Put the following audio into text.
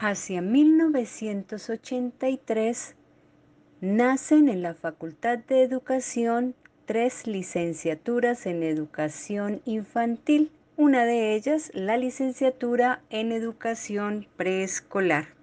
Hacia 1983 nacen en la Facultad de Educación tres licenciaturas en educación infantil, una de ellas la licenciatura en educación preescolar.